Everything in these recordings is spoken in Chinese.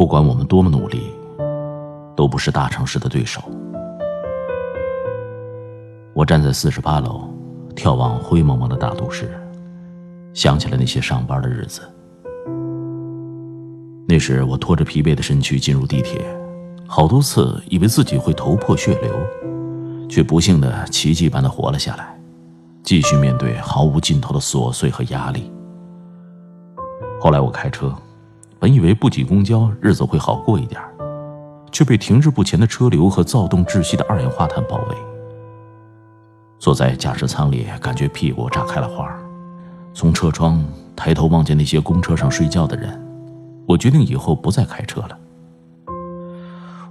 不管我们多么努力，都不是大城市的对手。我站在四十八楼，眺望灰蒙蒙的大都市，想起了那些上班的日子。那时我拖着疲惫的身躯进入地铁，好多次以为自己会头破血流，却不幸的奇迹般的活了下来，继续面对毫无尽头的琐碎和压力。后来我开车。本以为不挤公交，日子会好过一点却被停滞不前的车流和躁动窒息的二氧化碳包围。坐在驾驶舱里，感觉屁股炸开了花。从车窗抬头望见那些公车上睡觉的人，我决定以后不再开车了。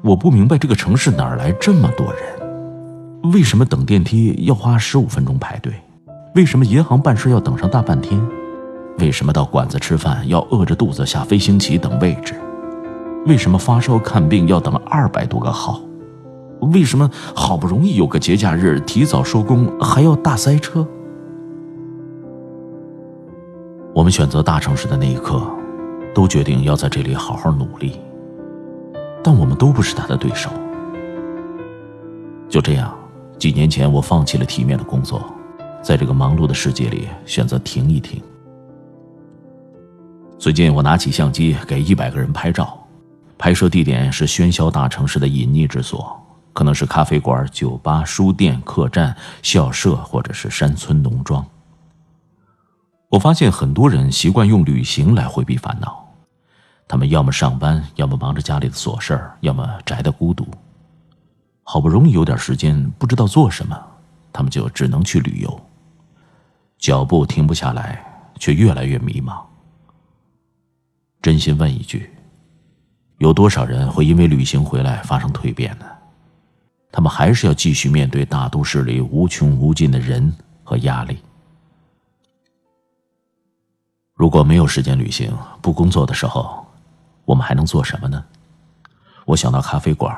我不明白这个城市哪来这么多人？为什么等电梯要花十五分钟排队？为什么银行办事要等上大半天？为什么到馆子吃饭要饿着肚子下飞行棋等位置？为什么发烧看病要等二百多个号？为什么好不容易有个节假日提早收工还要大塞车？我们选择大城市的那一刻，都决定要在这里好好努力，但我们都不是他的对手。就这样，几年前我放弃了体面的工作，在这个忙碌的世界里选择停一停。最近我拿起相机给一百个人拍照，拍摄地点是喧嚣大城市的隐匿之所，可能是咖啡馆、酒吧、书店、客栈、校舍，或者是山村农庄。我发现很多人习惯用旅行来回避烦恼，他们要么上班，要么忙着家里的琐事儿，要么宅的孤独。好不容易有点时间，不知道做什么，他们就只能去旅游。脚步停不下来，却越来越迷茫。真心问一句：有多少人会因为旅行回来发生蜕变呢？他们还是要继续面对大都市里无穷无尽的人和压力。如果没有时间旅行、不工作的时候，我们还能做什么呢？我想到咖啡馆。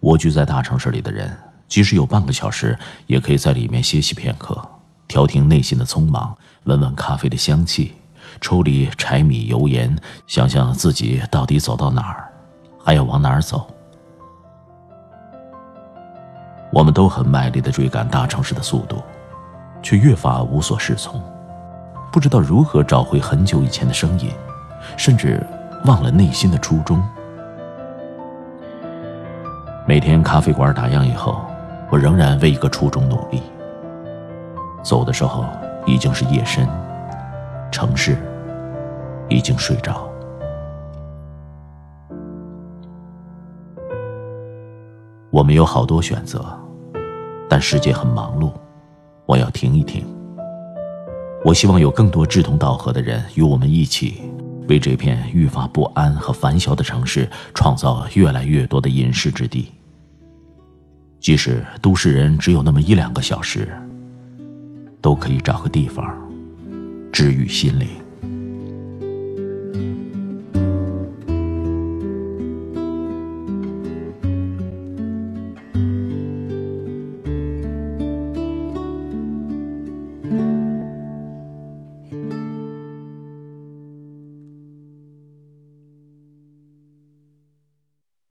蜗居在大城市里的人，即使有半个小时，也可以在里面歇息片刻，调停内心的匆忙，闻闻咖啡的香气。抽离柴米油盐，想想自己到底走到哪儿，还要往哪儿走。我们都很卖力的追赶大城市的速度，却越发无所适从，不知道如何找回很久以前的声音，甚至忘了内心的初衷。每天咖啡馆打烊以后，我仍然为一个初衷努力。走的时候已经是夜深。城市已经睡着，我们有好多选择，但世界很忙碌，我要停一停。我希望有更多志同道合的人与我们一起，为这片愈发不安和烦嚣的城市创造越来越多的隐士之地。即使都市人只有那么一两个小时，都可以找个地方。治愈心灵。